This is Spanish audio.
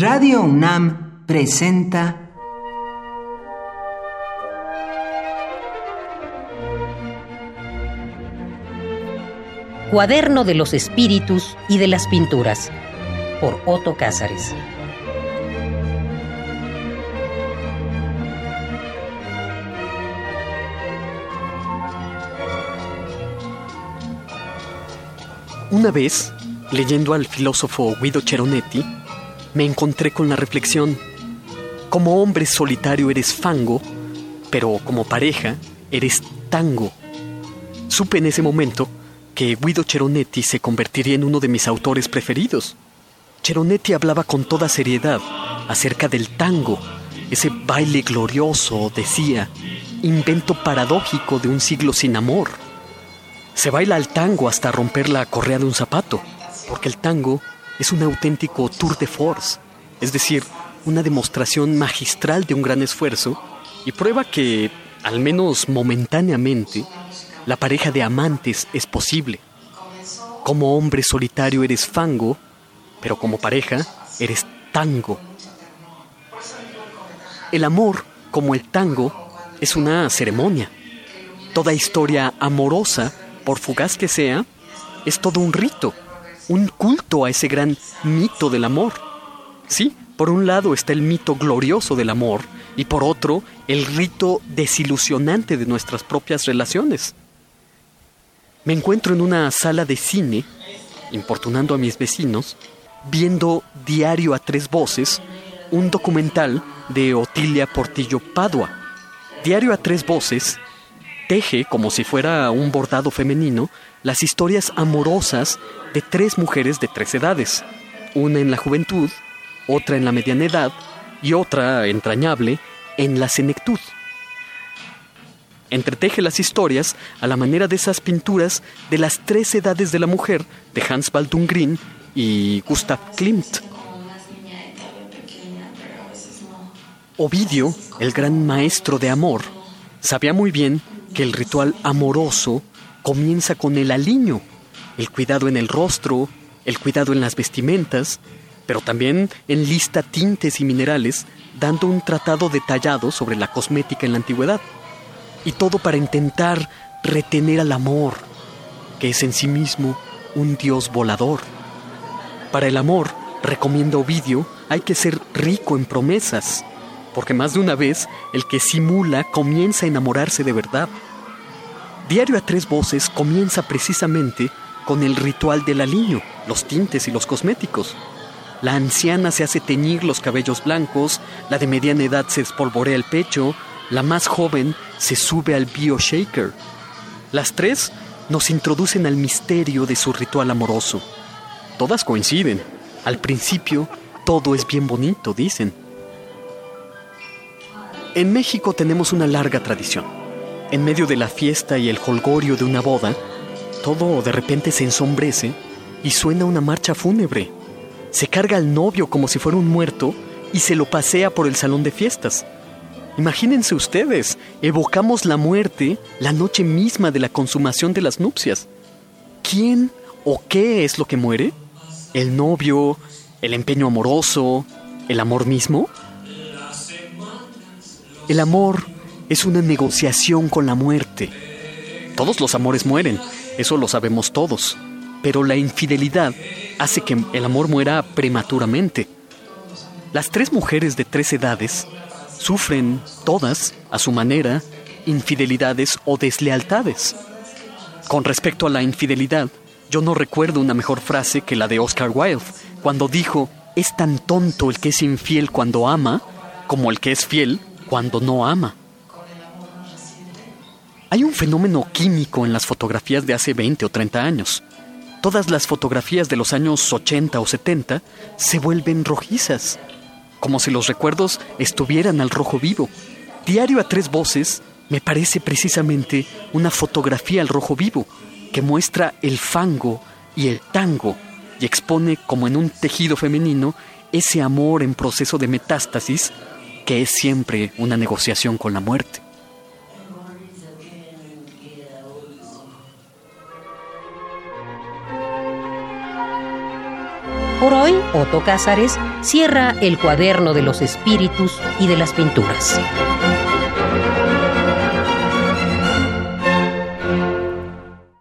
Radio UNAM presenta Cuaderno de los Espíritus y de las Pinturas por Otto Cázares. Una vez, leyendo al filósofo Guido Cheronetti, me encontré con la reflexión, como hombre solitario eres fango, pero como pareja eres tango. Supe en ese momento que Guido Cheronetti se convertiría en uno de mis autores preferidos. Cheronetti hablaba con toda seriedad acerca del tango, ese baile glorioso, decía, invento paradójico de un siglo sin amor. Se baila al tango hasta romper la correa de un zapato, porque el tango es un auténtico tour de force, es decir, una demostración magistral de un gran esfuerzo y prueba que, al menos momentáneamente, la pareja de amantes es posible. Como hombre solitario eres fango, pero como pareja eres tango. El amor, como el tango, es una ceremonia. Toda historia amorosa, por fugaz que sea, es todo un rito, un culto a ese gran mito del amor. Sí, por un lado está el mito glorioso del amor y por otro el rito desilusionante de nuestras propias relaciones. Me encuentro en una sala de cine, importunando a mis vecinos, viendo Diario a tres voces, un documental de Otilia Portillo Padua. Diario a tres voces teje, como si fuera un bordado femenino, las historias amorosas de tres mujeres de tres edades, una en la juventud, otra en la mediana edad y otra, entrañable, en la senectud entreteje las historias a la manera de esas pinturas de las tres edades de la mujer de Hans Baldung Green y Gustav Klimt. Ovidio, el gran maestro de amor, sabía muy bien que el ritual amoroso comienza con el aliño, el cuidado en el rostro, el cuidado en las vestimentas, pero también en lista tintes y minerales, dando un tratado detallado sobre la cosmética en la antigüedad. Y todo para intentar retener al amor, que es en sí mismo un dios volador. Para el amor, recomienda Ovidio, hay que ser rico en promesas, porque más de una vez el que simula comienza a enamorarse de verdad. Diario a tres voces comienza precisamente con el ritual del aliño, los tintes y los cosméticos. La anciana se hace teñir los cabellos blancos, la de mediana edad se espolvorea el pecho, la más joven se sube al bio-shaker. Las tres nos introducen al misterio de su ritual amoroso. Todas coinciden. Al principio, todo es bien bonito, dicen. En México tenemos una larga tradición. En medio de la fiesta y el holgorio de una boda, todo de repente se ensombrece y suena una marcha fúnebre. Se carga al novio como si fuera un muerto y se lo pasea por el salón de fiestas. Imagínense ustedes, evocamos la muerte la noche misma de la consumación de las nupcias. ¿Quién o qué es lo que muere? ¿El novio? ¿El empeño amoroso? ¿El amor mismo? El amor es una negociación con la muerte. Todos los amores mueren, eso lo sabemos todos, pero la infidelidad hace que el amor muera prematuramente. Las tres mujeres de tres edades sufren todas, a su manera, infidelidades o deslealtades. Con respecto a la infidelidad, yo no recuerdo una mejor frase que la de Oscar Wilde, cuando dijo, es tan tonto el que es infiel cuando ama como el que es fiel cuando no ama. Hay un fenómeno químico en las fotografías de hace 20 o 30 años. Todas las fotografías de los años 80 o 70 se vuelven rojizas, como si los recuerdos estuvieran al rojo vivo. Diario a tres voces me parece precisamente una fotografía al rojo vivo que muestra el fango y el tango y expone como en un tejido femenino ese amor en proceso de metástasis que es siempre una negociación con la muerte. Por hoy Otto Cázares cierra el cuaderno de los espíritus y de las pinturas.